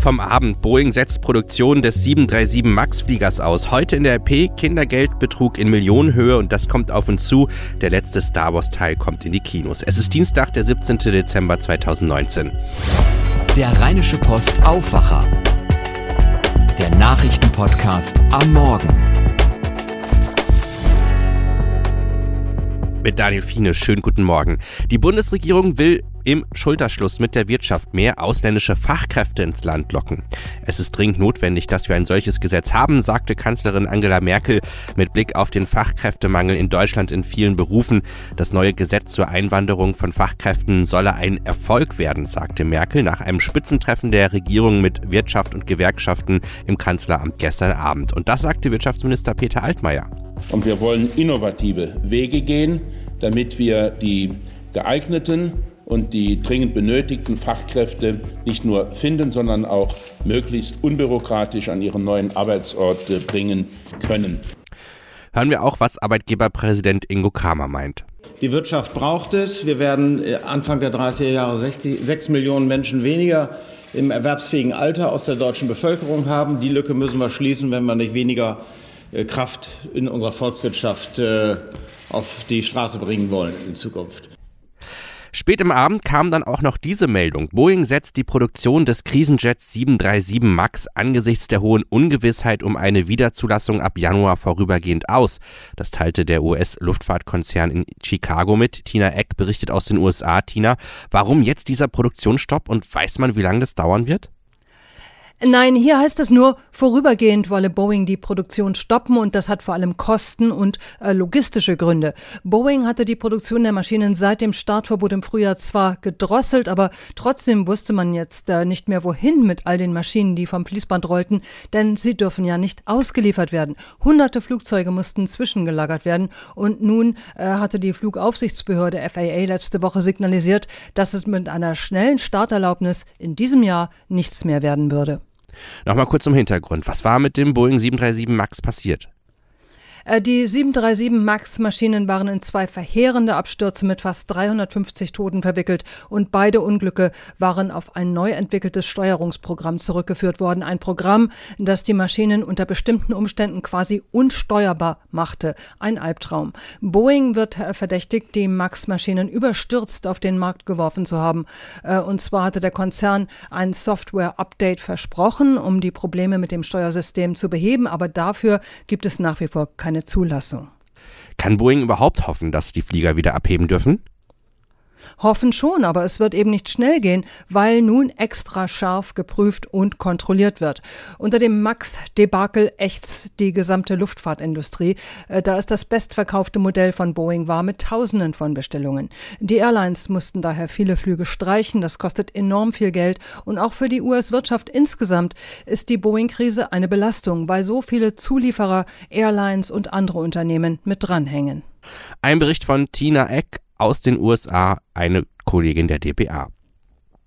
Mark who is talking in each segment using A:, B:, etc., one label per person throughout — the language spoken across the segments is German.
A: Vom Abend. Boeing setzt Produktion des 737 MAX-Fliegers aus. Heute in der RP Kindergeldbetrug in Millionenhöhe und das kommt auf uns zu. Der letzte Star Wars-Teil kommt in die Kinos. Es ist Dienstag, der 17. Dezember 2019.
B: Der Rheinische Post Aufwacher. Der Nachrichtenpodcast am Morgen.
A: Mit Daniel Fiene, schönen guten Morgen. Die Bundesregierung will im Schulterschluss mit der Wirtschaft mehr ausländische Fachkräfte ins Land locken. Es ist dringend notwendig, dass wir ein solches Gesetz haben, sagte Kanzlerin Angela Merkel mit Blick auf den Fachkräftemangel in Deutschland in vielen Berufen. Das neue Gesetz zur Einwanderung von Fachkräften solle ein Erfolg werden, sagte Merkel nach einem Spitzentreffen der Regierung mit Wirtschaft und Gewerkschaften im Kanzleramt gestern Abend. Und das sagte Wirtschaftsminister Peter Altmaier.
C: Und wir wollen innovative Wege gehen, damit wir die geeigneten und die dringend benötigten Fachkräfte nicht nur finden, sondern auch möglichst unbürokratisch an ihren neuen Arbeitsort äh, bringen können.
A: Hören wir auch, was Arbeitgeberpräsident Ingo Kramer meint.
D: Die Wirtschaft braucht es. Wir werden äh, Anfang der 30er Jahre 60, 6 Millionen Menschen weniger im erwerbsfähigen Alter aus der deutschen Bevölkerung haben. Die Lücke müssen wir schließen, wenn wir nicht weniger Kraft in unserer Volkswirtschaft auf die Straße bringen wollen in Zukunft.
A: Spät im Abend kam dann auch noch diese Meldung. Boeing setzt die Produktion des Krisenjets 737 MAX angesichts der hohen Ungewissheit um eine Wiederzulassung ab Januar vorübergehend aus. Das teilte der US-Luftfahrtkonzern in Chicago mit. Tina Eck berichtet aus den USA. Tina, warum jetzt dieser Produktionsstopp und weiß man, wie lange das dauern wird?
E: Nein, hier heißt es nur, vorübergehend wolle Boeing die Produktion stoppen und das hat vor allem Kosten und äh, logistische Gründe. Boeing hatte die Produktion der Maschinen seit dem Startverbot im Frühjahr zwar gedrosselt, aber trotzdem wusste man jetzt äh, nicht mehr wohin mit all den Maschinen, die vom Fließband rollten, denn sie dürfen ja nicht ausgeliefert werden. Hunderte Flugzeuge mussten zwischengelagert werden und nun äh, hatte die Flugaufsichtsbehörde FAA letzte Woche signalisiert, dass es mit einer schnellen Starterlaubnis in diesem Jahr nichts mehr werden würde.
A: Nochmal kurz zum Hintergrund. Was war mit dem Boeing 737 MAX passiert?
E: Äh, die 737 MAX-Maschinen waren in zwei verheerende Abstürze mit fast 350 Toten verwickelt und beide Unglücke waren auf ein neu entwickeltes Steuerungsprogramm zurückgeführt worden. Ein Programm, das die Maschinen unter bestimmten Umständen quasi unsteuerbar machte. Ein Albtraum. Boeing wird äh, verdächtigt, die MAX-Maschinen überstürzt auf den Markt geworfen zu haben. Äh, und zwar hatte der Konzern ein Software-Update versprochen, um die Probleme mit dem Steuersystem zu beheben, aber dafür gibt es nach wie vor keine keine Zulassung.
A: Kann Boeing überhaupt hoffen, dass die Flieger wieder abheben dürfen?
E: Hoffen schon, aber es wird eben nicht schnell gehen, weil nun extra scharf geprüft und kontrolliert wird. Unter dem Max-Debakel ächzt die gesamte Luftfahrtindustrie, äh, da es das bestverkaufte Modell von Boeing war mit Tausenden von Bestellungen. Die Airlines mussten daher viele Flüge streichen, das kostet enorm viel Geld und auch für die US-Wirtschaft insgesamt ist die Boeing-Krise eine Belastung, weil so viele Zulieferer, Airlines und andere Unternehmen mit dranhängen.
A: Ein Bericht von Tina Eck aus den USA, eine Kollegin der DPA.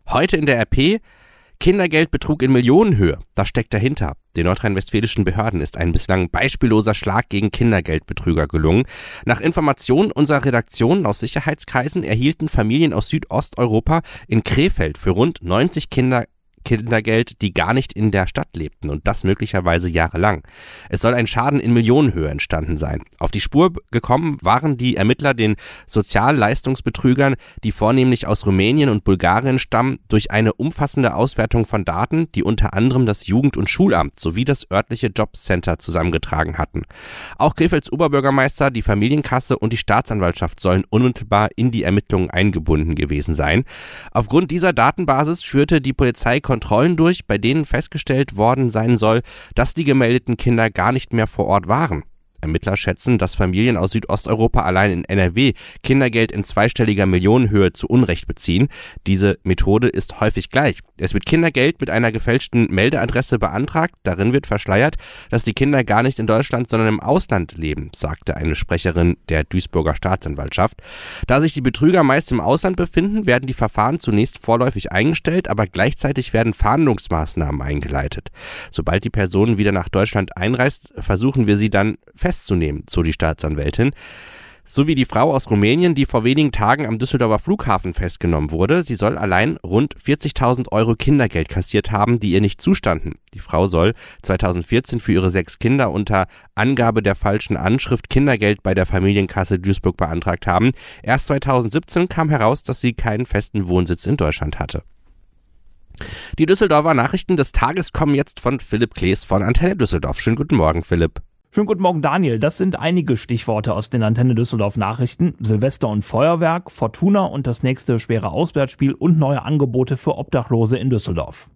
A: Heute in der RP Kindergeldbetrug in Millionenhöhe. Das steckt dahinter. Den nordrhein-westfälischen Behörden ist ein bislang beispielloser Schlag gegen Kindergeldbetrüger gelungen. Nach Informationen unserer Redaktion aus Sicherheitskreisen erhielten Familien aus Südosteuropa in Krefeld für rund 90 Kinder Kindergeld, die gar nicht in der Stadt lebten und das möglicherweise jahrelang. Es soll ein Schaden in Millionenhöhe entstanden sein. Auf die Spur gekommen waren die Ermittler den Sozialleistungsbetrügern, die vornehmlich aus Rumänien und Bulgarien stammen, durch eine umfassende Auswertung von Daten, die unter anderem das Jugend- und Schulamt sowie das örtliche Jobcenter zusammengetragen hatten. Auch Krefelds Oberbürgermeister, die Familienkasse und die Staatsanwaltschaft sollen unmittelbar in die Ermittlungen eingebunden gewesen sein. Aufgrund dieser Datenbasis führte die Polizei Kontrollen durch, bei denen festgestellt worden sein soll, dass die gemeldeten Kinder gar nicht mehr vor Ort waren. Ermittler schätzen, dass Familien aus Südosteuropa allein in NRW Kindergeld in zweistelliger Millionenhöhe zu Unrecht beziehen. Diese Methode ist häufig gleich. Es wird Kindergeld mit einer gefälschten Meldeadresse beantragt. Darin wird verschleiert, dass die Kinder gar nicht in Deutschland, sondern im Ausland leben, sagte eine Sprecherin der Duisburger Staatsanwaltschaft. Da sich die Betrüger meist im Ausland befinden, werden die Verfahren zunächst vorläufig eingestellt, aber gleichzeitig werden Fahndungsmaßnahmen eingeleitet. Sobald die Person wieder nach Deutschland einreist, versuchen wir sie dann fest festzunehmen, so die Staatsanwältin. So wie die Frau aus Rumänien, die vor wenigen Tagen am Düsseldorfer Flughafen festgenommen wurde. Sie soll allein rund 40.000 Euro Kindergeld kassiert haben, die ihr nicht zustanden. Die Frau soll 2014 für ihre sechs Kinder unter Angabe der falschen Anschrift Kindergeld bei der Familienkasse Duisburg beantragt haben. Erst 2017 kam heraus, dass sie keinen festen Wohnsitz in Deutschland hatte. Die Düsseldorfer Nachrichten des Tages kommen jetzt von Philipp Klees von Antenne Düsseldorf. Schönen guten Morgen, Philipp.
F: Schönen guten Morgen, Daniel. Das sind einige Stichworte aus den Antenne Düsseldorf Nachrichten. Silvester und Feuerwerk, Fortuna und das nächste schwere Auswärtsspiel und neue Angebote für Obdachlose in Düsseldorf.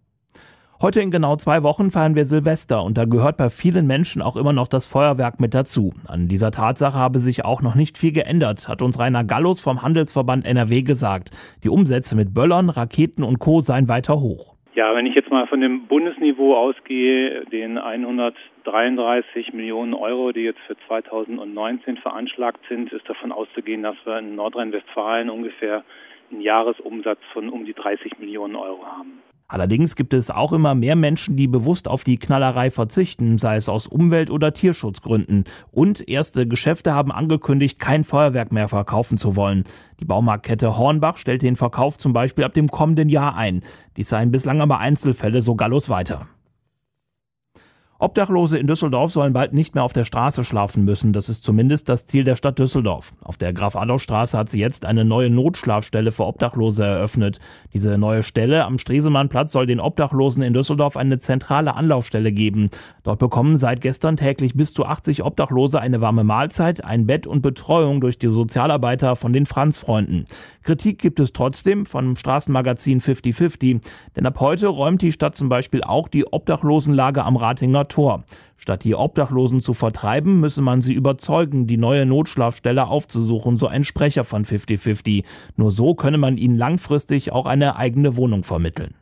F: Heute in genau zwei Wochen feiern wir Silvester und da gehört bei vielen Menschen auch immer noch das Feuerwerk mit dazu. An dieser Tatsache habe sich auch noch nicht viel geändert, hat uns Rainer Gallus vom Handelsverband NRW gesagt. Die Umsätze mit Böllern, Raketen und Co. seien weiter hoch.
G: Ja, wenn ich jetzt mal von dem Bundesniveau ausgehe, den 133 Millionen Euro, die jetzt für 2019 veranschlagt sind, ist davon auszugehen, dass wir in Nordrhein-Westfalen ungefähr einen Jahresumsatz von um die 30 Millionen Euro haben.
F: Allerdings gibt es auch immer mehr Menschen, die bewusst auf die Knallerei verzichten, sei es aus Umwelt- oder Tierschutzgründen. Und erste Geschäfte haben angekündigt, kein Feuerwerk mehr verkaufen zu wollen. Die Baumarktkette Hornbach stellt den Verkauf zum Beispiel ab dem kommenden Jahr ein. Dies seien bislang aber Einzelfälle, so Gallus weiter. Obdachlose in Düsseldorf sollen bald nicht mehr auf der Straße schlafen müssen. Das ist zumindest das Ziel der Stadt Düsseldorf. Auf der Graf-Adolf-Straße hat sie jetzt eine neue Notschlafstelle für Obdachlose eröffnet. Diese neue Stelle am Stresemannplatz soll den Obdachlosen in Düsseldorf eine zentrale Anlaufstelle geben. Dort bekommen seit gestern täglich bis zu 80 Obdachlose eine warme Mahlzeit, ein Bett und Betreuung durch die Sozialarbeiter von den Franz-Freunden. Kritik gibt es trotzdem vom Straßenmagazin 5050, denn ab heute räumt die Stadt zum Beispiel auch die Obdachlosenlage am Ratinger Tor. Statt die Obdachlosen zu vertreiben, müsse man sie überzeugen, die neue Notschlafstelle aufzusuchen, so ein Sprecher von 5050. Nur so könne man ihnen langfristig auch eine eigene Wohnung vermitteln.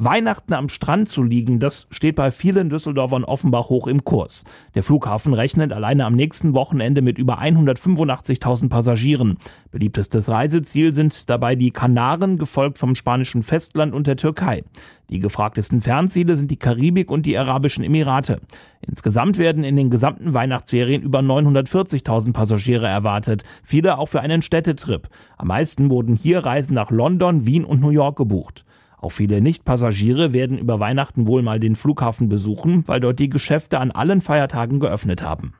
F: Weihnachten am Strand zu liegen, das steht bei vielen Düsseldorfern offenbar hoch im Kurs. Der Flughafen rechnet alleine am nächsten Wochenende mit über 185.000 Passagieren. Beliebtestes Reiseziel sind dabei die Kanaren, gefolgt vom spanischen Festland und der Türkei. Die gefragtesten Fernziele sind die Karibik und die Arabischen Emirate. Insgesamt werden in den gesamten Weihnachtsferien über 940.000 Passagiere erwartet, viele auch für einen Städtetrip. Am meisten wurden hier Reisen nach London, Wien und New York gebucht. Auch viele Nicht-Passagiere werden über Weihnachten wohl mal den Flughafen besuchen, weil dort die Geschäfte an allen Feiertagen geöffnet haben.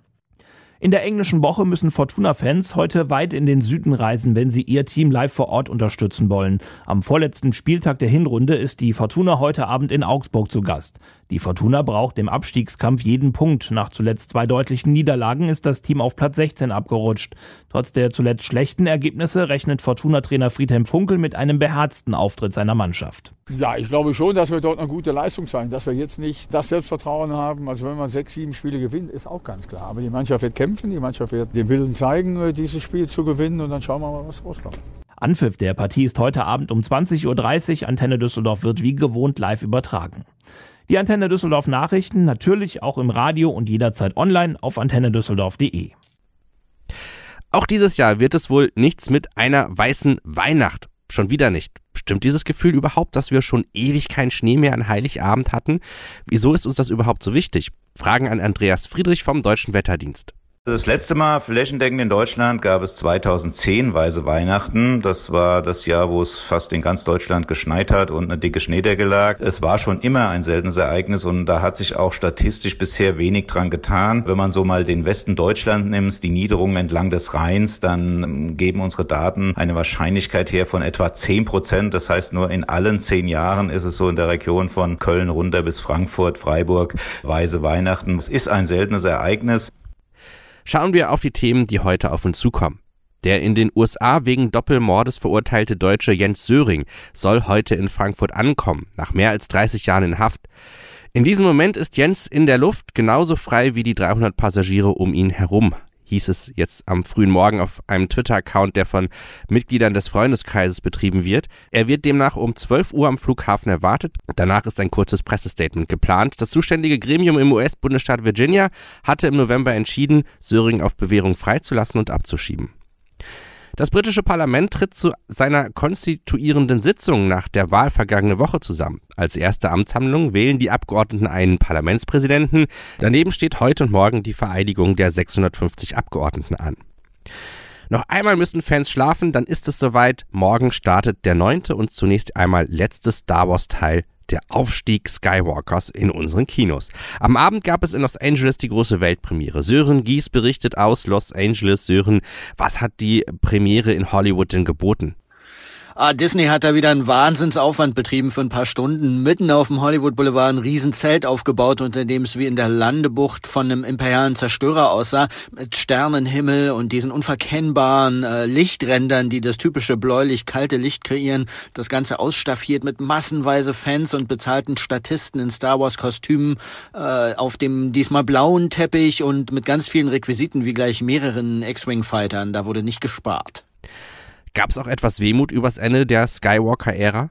F: In der englischen Woche müssen Fortuna-Fans heute weit in den Süden reisen, wenn sie ihr Team live vor Ort unterstützen wollen. Am vorletzten Spieltag der Hinrunde ist die Fortuna heute Abend in Augsburg zu Gast. Die Fortuna braucht im Abstiegskampf jeden Punkt. Nach zuletzt zwei deutlichen Niederlagen ist das Team auf Platz 16 abgerutscht. Trotz der zuletzt schlechten Ergebnisse rechnet Fortuna-Trainer Friedhelm Funkel mit einem beherzten Auftritt seiner Mannschaft.
H: Ja, ich glaube schon, dass wir dort eine gute Leistung zeigen, dass wir jetzt nicht das Selbstvertrauen haben. Also wenn man sechs, sieben Spiele gewinnt, ist auch ganz klar. Aber die Mannschaft wird kämpfen, die Mannschaft wird den Willen zeigen, dieses Spiel zu gewinnen und dann schauen wir mal, was rauskommt.
F: Anpfiff der Partie ist heute Abend um 20.30 Uhr. Antenne Düsseldorf wird wie gewohnt live übertragen. Die Antenne Düsseldorf Nachrichten natürlich auch im Radio und jederzeit online auf antennedüsseldorf.de.
A: Auch dieses Jahr wird es wohl nichts mit einer weißen Weihnacht. Schon wieder nicht. Stimmt dieses Gefühl überhaupt, dass wir schon ewig keinen Schnee mehr an Heiligabend hatten? Wieso ist uns das überhaupt so wichtig? Fragen an Andreas Friedrich vom Deutschen Wetterdienst.
I: Das letzte Mal flächendeckend in Deutschland gab es 2010 Weise Weihnachten. Das war das Jahr, wo es fast in ganz Deutschland geschneit hat und eine dicke Schneedecke lag. Es war schon immer ein seltenes Ereignis und da hat sich auch statistisch bisher wenig dran getan. Wenn man so mal den Westen Deutschland nimmt, die Niederungen entlang des Rheins, dann geben unsere Daten eine Wahrscheinlichkeit her von etwa 10 Prozent. Das heißt, nur in allen zehn Jahren ist es so in der Region von Köln runter bis Frankfurt, Freiburg, Weise Weihnachten. Es ist ein seltenes Ereignis.
A: Schauen wir auf die Themen, die heute auf uns zukommen. Der in den USA wegen Doppelmordes verurteilte Deutsche Jens Söring soll heute in Frankfurt ankommen, nach mehr als 30 Jahren in Haft. In diesem Moment ist Jens in der Luft genauso frei wie die 300 Passagiere um ihn herum hieß es jetzt am frühen Morgen auf einem Twitter-Account, der von Mitgliedern des Freundeskreises betrieben wird. Er wird demnach um 12 Uhr am Flughafen erwartet. Danach ist ein kurzes Pressestatement geplant. Das zuständige Gremium im US-Bundesstaat Virginia hatte im November entschieden, Söring auf Bewährung freizulassen und abzuschieben. Das britische Parlament tritt zu seiner konstituierenden Sitzung nach der Wahl vergangene Woche zusammen. Als erste Amtshandlung wählen die Abgeordneten einen Parlamentspräsidenten. Daneben steht heute und morgen die Vereidigung der 650 Abgeordneten an. Noch einmal müssen Fans schlafen, dann ist es soweit. Morgen startet der neunte und zunächst einmal letzte Star Wars Teil der Aufstieg Skywalkers in unseren Kinos. Am Abend gab es in Los Angeles die große Weltpremiere. Sören Gies berichtet aus Los Angeles. Sören, was hat die Premiere in Hollywood denn geboten?
J: Ah, Disney hat da wieder einen Wahnsinnsaufwand betrieben für ein paar Stunden. Mitten auf dem Hollywood Boulevard ein Riesenzelt aufgebaut, unter dem es wie in der Landebucht von einem imperialen Zerstörer aussah, mit Sternenhimmel und diesen unverkennbaren äh, Lichträndern, die das typische bläulich-kalte Licht kreieren. Das Ganze ausstaffiert mit massenweise Fans und bezahlten Statisten in Star Wars-Kostümen äh, auf dem diesmal blauen Teppich und mit ganz vielen Requisiten wie gleich mehreren X-Wing-Fightern. Da wurde nicht gespart.
A: Gab es auch etwas Wehmut übers Ende der Skywalker-Ära?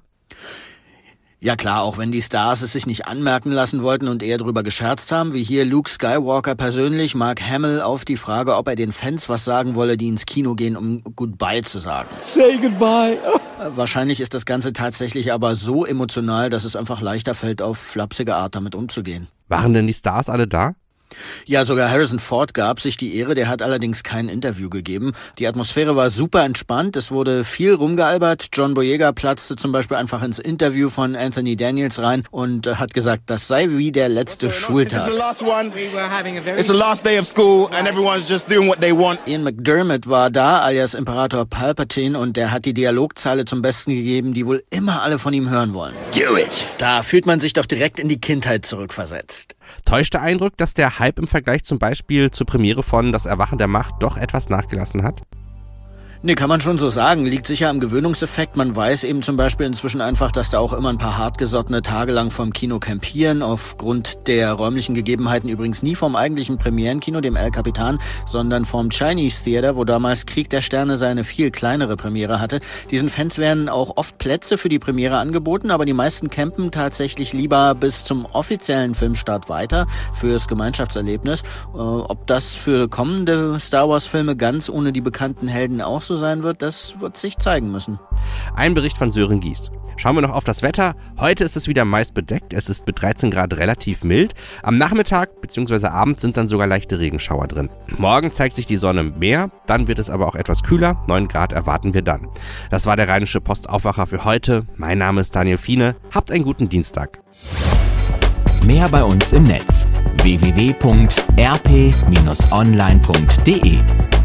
J: Ja klar, auch wenn die Stars es sich nicht anmerken lassen wollten und eher drüber gescherzt haben, wie hier Luke Skywalker persönlich, Mark Hamill auf die Frage, ob er den Fans was sagen wolle, die ins Kino gehen, um Goodbye zu sagen.
K: Say goodbye.
J: Wahrscheinlich ist das Ganze tatsächlich aber so emotional, dass es einfach leichter fällt, auf flapsige Art damit umzugehen.
A: Waren denn die Stars alle da?
J: Ja, sogar Harrison Ford gab sich die Ehre, der hat allerdings kein Interview gegeben. Die Atmosphäre war super entspannt, es wurde viel rumgealbert. John Boyega platzte zum Beispiel einfach ins Interview von Anthony Daniels rein und hat gesagt, das sei wie der letzte Schultag. Ian McDermott war da, alias Imperator Palpatine, und der hat die Dialogzeile zum Besten gegeben, die wohl immer alle von ihm hören wollen. Do it! Da fühlt man sich doch direkt in die Kindheit zurückversetzt.
A: Täuscht der Eindruck, dass der Hype im Vergleich zum Beispiel zur Premiere von Das Erwachen der Macht doch etwas nachgelassen hat?
J: Nee, kann man schon so sagen. Liegt sicher am Gewöhnungseffekt. Man weiß eben zum Beispiel inzwischen einfach, dass da auch immer ein paar hartgesottene tagelang vom Kino campieren. Aufgrund der räumlichen Gegebenheiten übrigens nie vom eigentlichen Premierenkino, dem El Capitan, sondern vom Chinese Theater, wo damals Krieg der Sterne seine viel kleinere Premiere hatte. Diesen Fans werden auch oft Plätze für die Premiere angeboten, aber die meisten campen tatsächlich lieber bis zum offiziellen Filmstart weiter fürs Gemeinschaftserlebnis. Äh, ob das für kommende Star Wars Filme ganz ohne die bekannten Helden auch so sein wird, das wird sich zeigen müssen.
A: Ein Bericht von Sören Gies. Schauen wir noch auf das Wetter. Heute ist es wieder meist bedeckt. Es ist mit 13 Grad relativ mild. Am Nachmittag bzw. Abend sind dann sogar leichte Regenschauer drin. Morgen zeigt sich die Sonne mehr, dann wird es aber auch etwas kühler. 9 Grad erwarten wir dann. Das war der Rheinische Postaufwacher für heute. Mein Name ist Daniel Fiene. Habt einen guten Dienstag.
B: Mehr bei uns im Netz www.rp-online.de